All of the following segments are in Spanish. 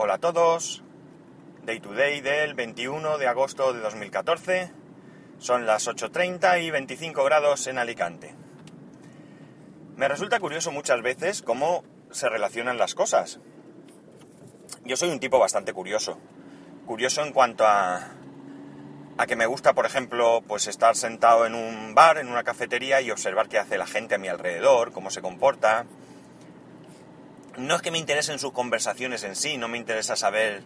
Hola a todos. Day to day del 21 de agosto de 2014. Son las 8.30 y 25 grados en Alicante. Me resulta curioso muchas veces cómo se relacionan las cosas. Yo soy un tipo bastante curioso. Curioso en cuanto a, a que me gusta, por ejemplo, pues estar sentado en un bar, en una cafetería y observar qué hace la gente a mi alrededor, cómo se comporta no es que me interesen sus conversaciones en sí, no me interesa saber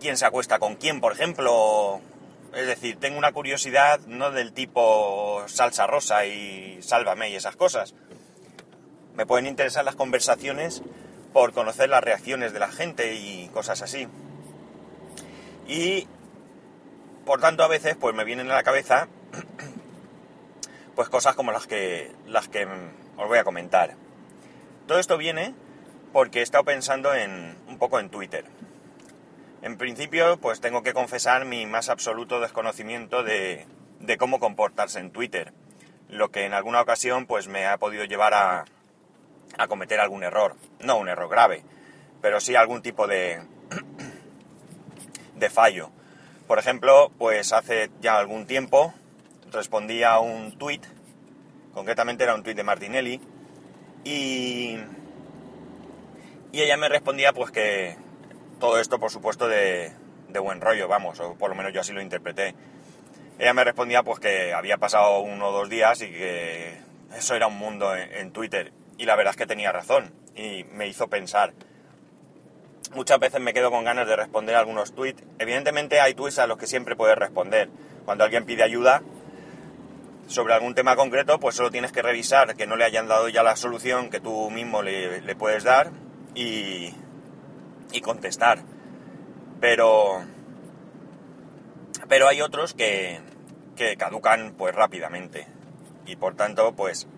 quién se acuesta con quién, por ejemplo. Es decir, tengo una curiosidad no del tipo salsa rosa y sálvame y esas cosas. Me pueden interesar las conversaciones por conocer las reacciones de la gente y cosas así. Y por tanto a veces pues me vienen a la cabeza pues cosas como las que las que os voy a comentar. Todo esto viene porque he estado pensando en un poco en Twitter. En principio, pues tengo que confesar mi más absoluto desconocimiento de, cómo comportarse en Twitter, lo que en alguna ocasión pues me ha podido llevar a, cometer algún error, no un error grave, pero sí algún tipo de, de fallo. Por ejemplo, pues hace ya algún tiempo respondí a un tweet, concretamente era un tweet de Martinelli, y, y ella me respondía pues que todo esto por supuesto de, de buen rollo, vamos, o por lo menos yo así lo interpreté. Ella me respondía pues que había pasado uno o dos días y que eso era un mundo en, Twitter. Y la verdad es que tenía razón y me hizo pensar. Muchas veces me quedo con ganas de responder algunos tweets. Evidentemente hay tweets a los que siempre puedes responder. Cuando alguien pide ayuda, sobre algún tema concreto, pues solo tienes que revisar que no le hayan dado ya la solución que tú mismo le, puedes dar y, y, contestar. Pero, pero hay otros que, que caducan pues rápidamente y por tanto pues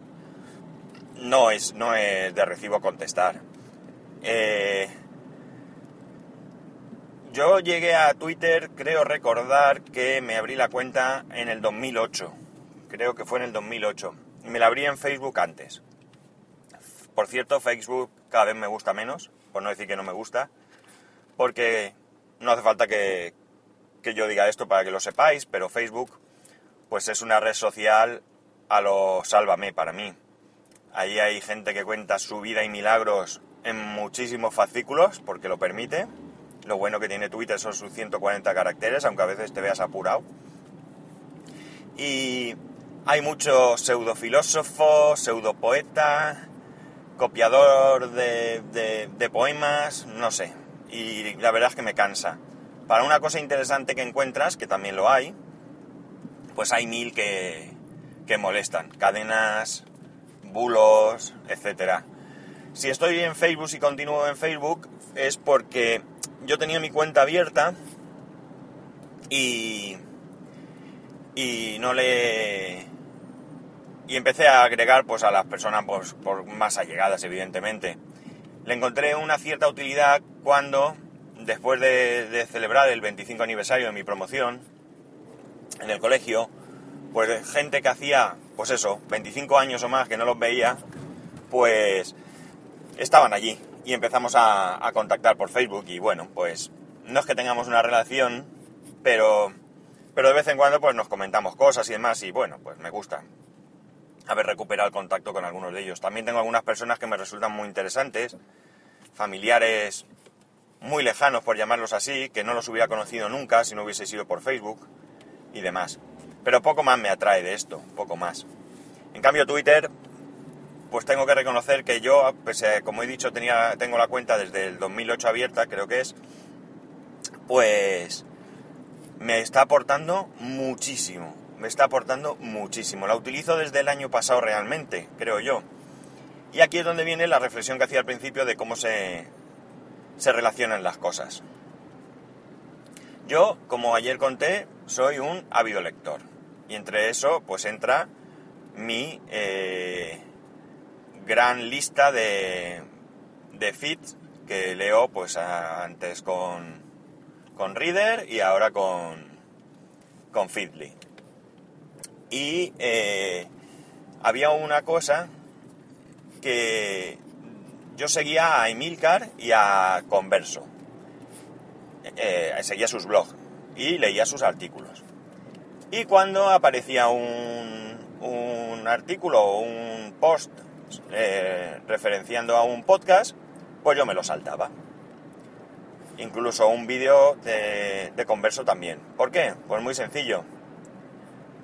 no es, no es de recibo contestar. Eh, yo llegué a Twitter, creo recordar que me abrí la cuenta en el 2008 creo que fue en el 2008. Y me la abrí en Facebook antes. Por cierto, Facebook cada vez me gusta menos, por no decir que no me gusta, porque no hace falta que, que yo diga esto para que lo sepáis, pero Facebook pues es una red social a lo sálvame para mí. Ahí hay gente que cuenta su vida y milagros en muchísimos fascículos, porque lo permite. Lo bueno que tiene Twitter son sus 140 caracteres, aunque a veces te veas apurado. Y hay mucho pseudofilósofo, pseudopoeta, copiador de, de, poemas, no sé. Y la verdad es que me cansa. Para una cosa interesante que encuentras, que también lo hay, pues hay mil que, que molestan. Cadenas, bulos, etc. Si estoy en Facebook y continúo en Facebook es porque yo tenía mi cuenta abierta y, y no le y empecé a agregar pues a las personas pues, por más allegadas evidentemente. Le encontré una cierta utilidad cuando después de, celebrar el 25 aniversario de mi promoción en el colegio pues gente que hacía pues eso 25 años o más que no los veía pues estaban allí y empezamos a, a contactar por Facebook y bueno pues no es que tengamos una relación pero pero de vez en cuando pues nos comentamos cosas y demás y bueno pues me gusta haber recuperado el contacto con algunos de ellos. También tengo algunas personas que me resultan muy interesantes, familiares muy lejanos, por llamarlos así, que no los hubiera conocido nunca si no hubiese sido por Facebook y demás. Pero poco más me atrae de esto, poco más. En cambio Twitter, pues tengo que reconocer que yo, como he dicho, tenía, tengo la cuenta desde el 2008 abierta, creo que es, pues me está aportando muchísimo, me está aportando muchísimo. La utilizo desde el año pasado realmente, creo yo. Y aquí es donde viene la reflexión que hacía al principio de cómo se, se relacionan las cosas. Yo, como ayer conté, soy un ávido lector. Y entre eso, pues entra mi eh, gran lista de, de feeds que leo pues antes con, con Reader y ahora con, con Feedly. Y eh, había una cosa que yo seguía a Emilcar y a Converso. Eh, seguía sus blogs y leía sus artículos. Y cuando aparecía un, un artículo o un post eh, referenciando a un podcast, pues yo me lo saltaba. Incluso un vídeo de, de converso también. ¿Por qué? Pues muy sencillo.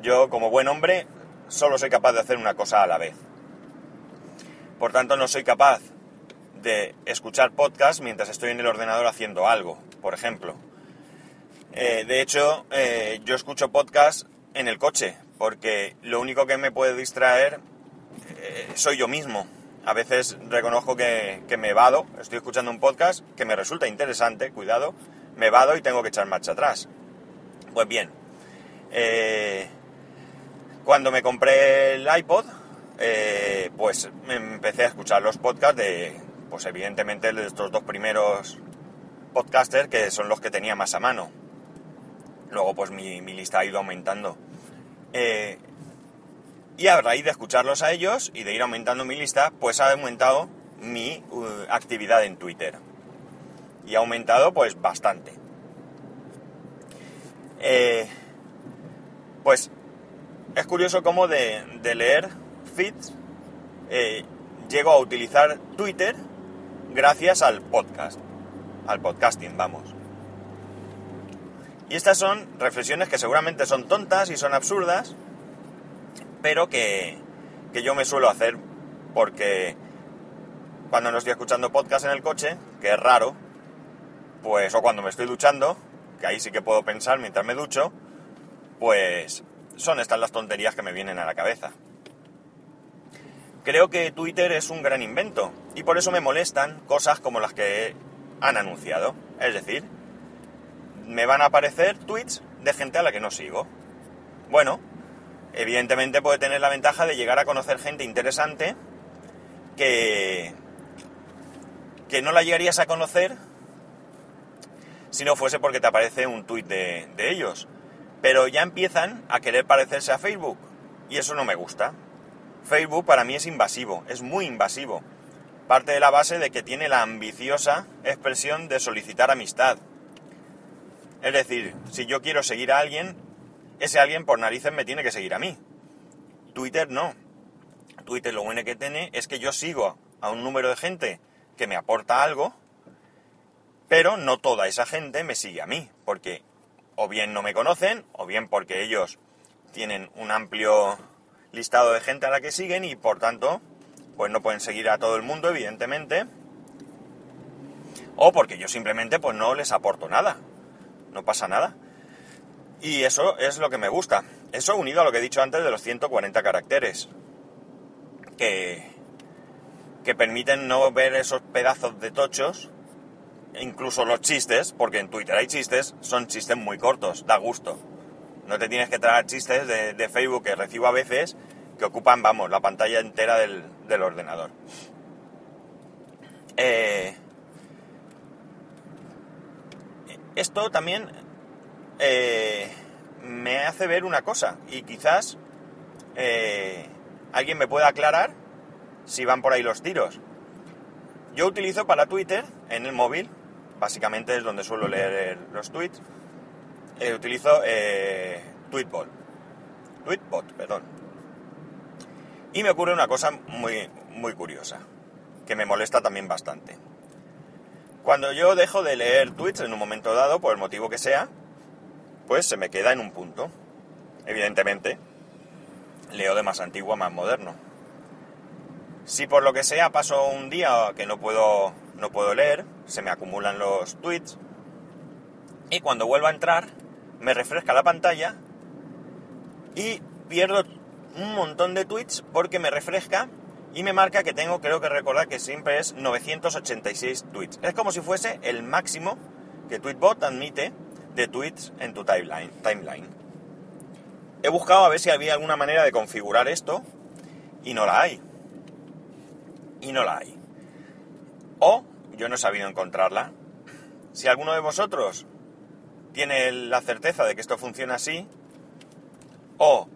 Yo, como buen hombre, solo soy capaz de hacer una cosa a la vez. Por tanto, no soy capaz de escuchar podcast mientras estoy en el ordenador haciendo algo, por ejemplo. Eh, de hecho, eh, yo escucho podcast en el coche, porque lo único que me puede distraer eh, soy yo mismo. A veces reconozco que, me vado, estoy escuchando un podcast que me resulta interesante, cuidado, me vado y tengo que echar marcha atrás. Pues bien, cuando me compré el iPod, pues empecé a escuchar los podcasts de, pues evidentemente de estos dos primeros podcasters que son los que tenía más a mano. Luego pues mi, lista ha ido aumentando. Eh, y a raíz de escucharlos a ellos y de ir aumentando mi lista, pues ha aumentado mi uh, actividad en Twitter. Y ha aumentado pues bastante. Eh, pues es curioso cómo de, leer feeds eh, llego a utilizar Twitter gracias al podcast, al podcasting, vamos. Y estas son reflexiones que seguramente son tontas y son absurdas, pero que, que yo me suelo hacer porque cuando no estoy escuchando podcast en el coche, que es raro, pues o cuando me estoy duchando, que ahí sí que puedo pensar mientras me ducho, pues son estas las tonterías que me vienen a la cabeza. Creo que Twitter es un gran invento y por eso me molestan cosas como las que han anunciado. Es decir, me van a aparecer tweets de gente a la que no sigo. Bueno, evidentemente puede tener la ventaja de llegar a conocer gente interesante que, que no la llegarías a conocer si no fuese porque te aparece un tweet de, de ellos. Pero ya empiezan a querer parecerse a Facebook y eso no me gusta. Facebook para mí es invasivo, es muy invasivo. Parte de la base de que tiene la ambiciosa expresión de solicitar amistad. Es decir, si yo quiero seguir a alguien, ese alguien por narices me tiene que seguir a mí. Twitter no. Twitter lo bueno que tiene es que yo sigo a un número de gente que me aporta algo, pero no toda esa gente me sigue a mí, porque o bien no me conocen, o bien porque ellos tienen un amplio listado de gente a la que siguen y por tanto, pues no pueden seguir a todo el mundo, evidentemente. O porque yo simplemente pues no les aporto nada. No pasa nada. Y eso es lo que me gusta. Eso unido a lo que he dicho antes de los 140 caracteres. Que, que permiten no ver esos pedazos de tochos. Incluso los chistes, porque en Twitter hay chistes, son chistes muy cortos, da gusto. No te tienes que traer chistes de, Facebook que recibo a veces que ocupan, vamos, la pantalla entera del, ordenador. Eh, esto también eh, me hace ver una cosa y quizás eh, alguien me pueda aclarar si van por ahí los tiros. Yo utilizo para Twitter en el móvil, básicamente es donde suelo leer los tweets, eh, utilizo eh, Tweetbot. Tweetbot, perdón. Y me ocurre una cosa muy, muy curiosa, que me molesta también bastante. Cuando yo dejo de leer tweets en un momento dado, por el motivo que sea, pues se me queda en un punto. Evidentemente, leo de más antiguo a más moderno. Si por lo que sea paso un día que no puedo, no puedo leer, se me acumulan los tweets, y cuando vuelvo a entrar, me refresca la pantalla y pierdo un montón de tweets porque me refresca y me marca que tengo, creo que recordar que siempre es 986 tweets. Es como si fuese el máximo que Tweetbot admite de tweets en tu timeline. timeline. He buscado a ver si había alguna manera de configurar esto y no la hay. Y no la hay. O yo no he sabido encontrarla. Si alguno de vosotros tiene la certeza de que esto funciona así, o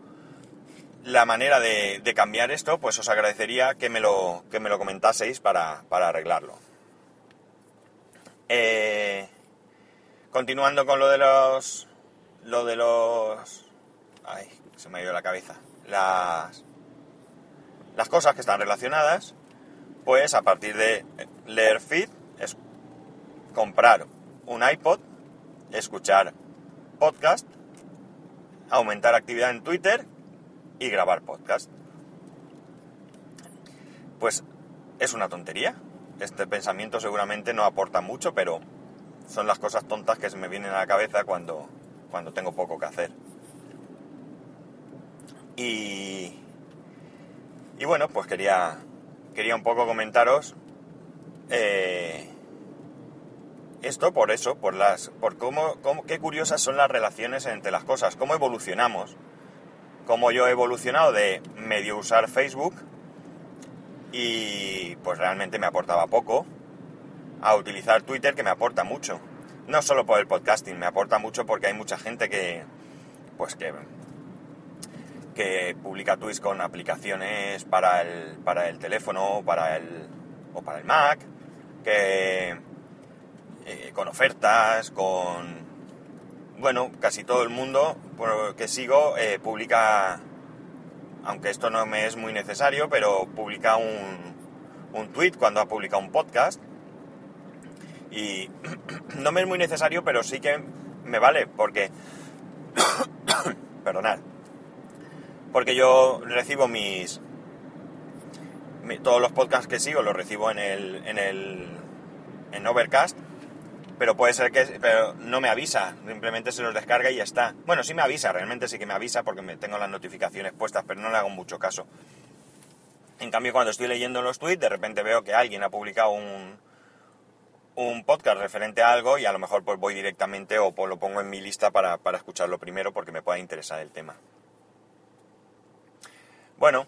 la manera de, cambiar esto, pues os agradecería que me lo, que me lo comentaseis para, arreglarlo. Eh, continuando con lo de los... Lo de los... Ay, se me ha ido la cabeza. Las... Las cosas que están relacionadas, pues a partir de leer feed, es comprar un iPod, escuchar podcast, aumentar actividad en Twitter y grabar podcast. Pues es una tontería. Este pensamiento seguramente no aporta mucho, pero son las cosas tontas que se me vienen a la cabeza cuando, cuando tengo poco que hacer. Y, y bueno, pues quería, quería un poco comentaros eh, esto por eso, por las, por cómo, cómo, qué curiosas son las relaciones entre las cosas, cómo evolucionamos cómo yo he evolucionado de medio usar Facebook y pues realmente me aportaba poco a utilizar Twitter que me aporta mucho. No solo por el podcasting, me aporta mucho porque hay mucha gente que pues que que publica tweets con aplicaciones para el, para el teléfono para el, o para el Mac, que eh, con ofertas, con bueno, casi todo el mundo que sigo eh, publica, aunque esto no me es muy necesario, pero publica un, un tweet cuando ha publicado un podcast. Y no me es muy necesario, pero sí que me vale, porque... perdonad. Porque yo recibo mis... todos los podcasts que sigo los recibo en el... en el... en Overcast pero puede ser que pero no me avisa, simplemente se los descarga y ya está. Bueno, sí me avisa, realmente sí que me avisa porque me tengo las notificaciones puestas, pero no le hago mucho caso. En cambio, cuando estoy leyendo los tweets, de repente veo que alguien ha publicado un, un podcast referente a algo y a lo mejor pues voy directamente o lo pongo en mi lista para, escucharlo primero porque me pueda interesar el tema. Bueno,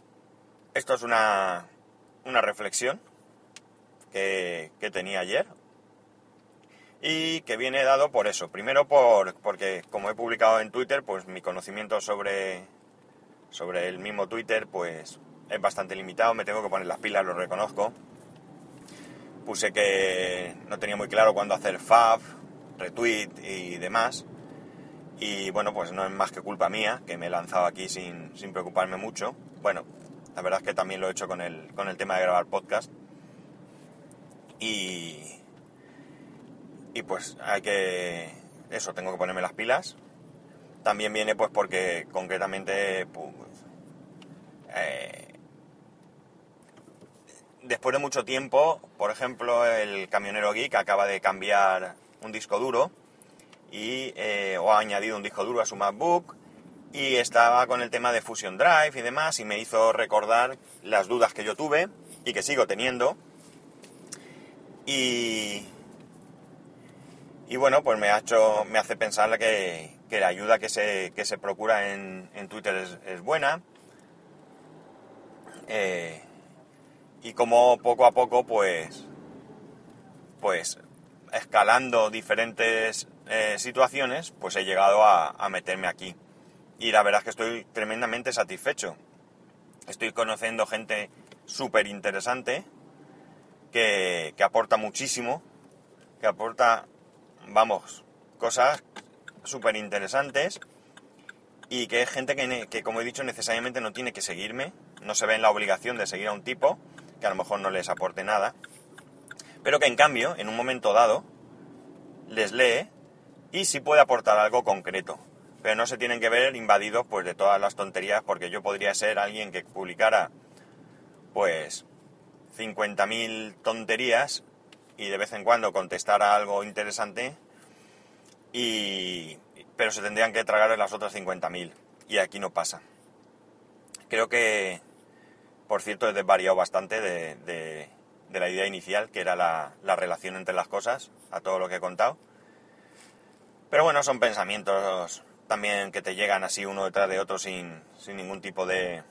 esto es una, una reflexión que, que tenía ayer, y que viene dado por eso. Primero por, porque como he publicado en Twitter, pues mi conocimiento sobre, sobre el mismo Twitter pues es bastante limitado, me tengo que poner las pilas, lo reconozco. Puse que no tenía muy claro cuándo hacer fab, retweet y demás. Y bueno, pues no es más que culpa mía, que me he lanzado aquí sin, sin preocuparme mucho. Bueno, la verdad es que también lo he hecho con el, con el tema de grabar podcast. Y, y pues hay que... Eso, tengo que ponerme las pilas. También viene pues porque concretamente... Pues, eh, después de mucho tiempo, por ejemplo, el camionero geek acaba de cambiar un disco duro y eh, o ha añadido un disco duro a su MacBook y estaba con el tema de Fusion Drive y demás y me hizo recordar las dudas que yo tuve y que sigo teniendo y, y bueno, pues me, ha hecho, me hace pensar que, la ayuda que se, se procura en, Twitter es, buena. Eh, y como poco a poco, pues, pues escalando diferentes eh, situaciones, pues he llegado a, meterme aquí. Y la verdad es que estoy tremendamente satisfecho. Estoy conociendo gente súper interesante, que, que aporta muchísimo, que aporta vamos, cosas súper interesantes y que es gente que, como he dicho, necesariamente no tiene que seguirme, no se ve en la obligación de seguir a un tipo que a lo mejor no les aporte nada, pero que en cambio, en un momento dado, les lee y sí puede aportar algo concreto, pero no se tienen que ver invadidos pues de todas las tonterías porque yo podría ser alguien que publicara pues 50.000 tonterías y de vez en cuando contestara algo interesante, y, pero se tendrían que tragar las otras 50.000 y aquí no pasa. Creo que, por cierto, he desvariado bastante de, la idea inicial, que era la, la, relación entre las cosas, a todo lo que he contado. Pero bueno, son pensamientos también que te llegan así uno detrás de otro sin, sin ningún tipo de,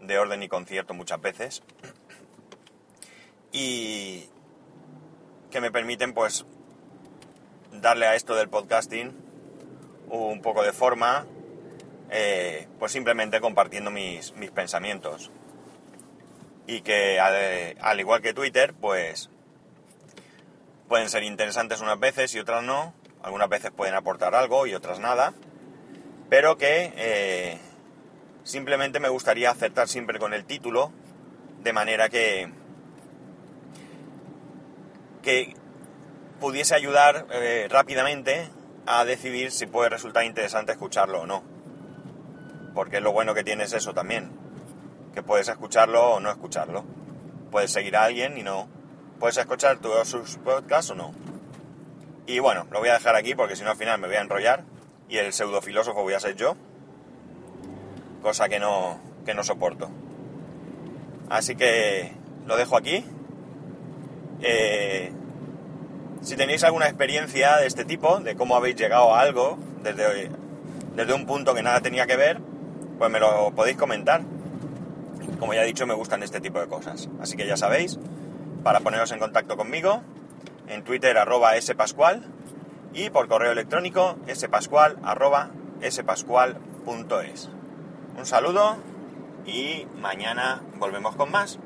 de orden y concierto muchas veces. Y, que me permiten pues darle a esto del podcasting un poco de forma, eh, pues simplemente compartiendo mis, mis pensamientos. Y que al, al igual que Twitter, pues pueden ser interesantes unas veces y otras no. Algunas veces pueden aportar algo y otras nada. Pero que eh, simplemente me gustaría acertar siempre con el título. De manera que, que pudiese ayudar eh, rápidamente a decidir si puede resultar interesante escucharlo o no. Porque lo bueno que tiene es eso también. Que puedes escucharlo o no escucharlo. Puedes seguir a alguien y no puedes escuchar todos sus podcasts o no. Y bueno, lo voy a dejar aquí porque si no al final me voy a enrollar y el pseudo filósofo voy a ser yo. Cosa que no, que no soporto. Así que lo dejo aquí. Eh, si tenéis alguna experiencia de este tipo, de cómo habéis llegado a algo desde, desde un punto que nada tenía que ver, pues me lo podéis comentar. Como ya he dicho, me gustan este tipo de cosas. Así que ya sabéis, para poneros en contacto conmigo, en Twitter arroba spascual y por correo electrónico spascual.es. Un saludo y mañana volvemos con más.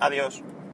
Adiós.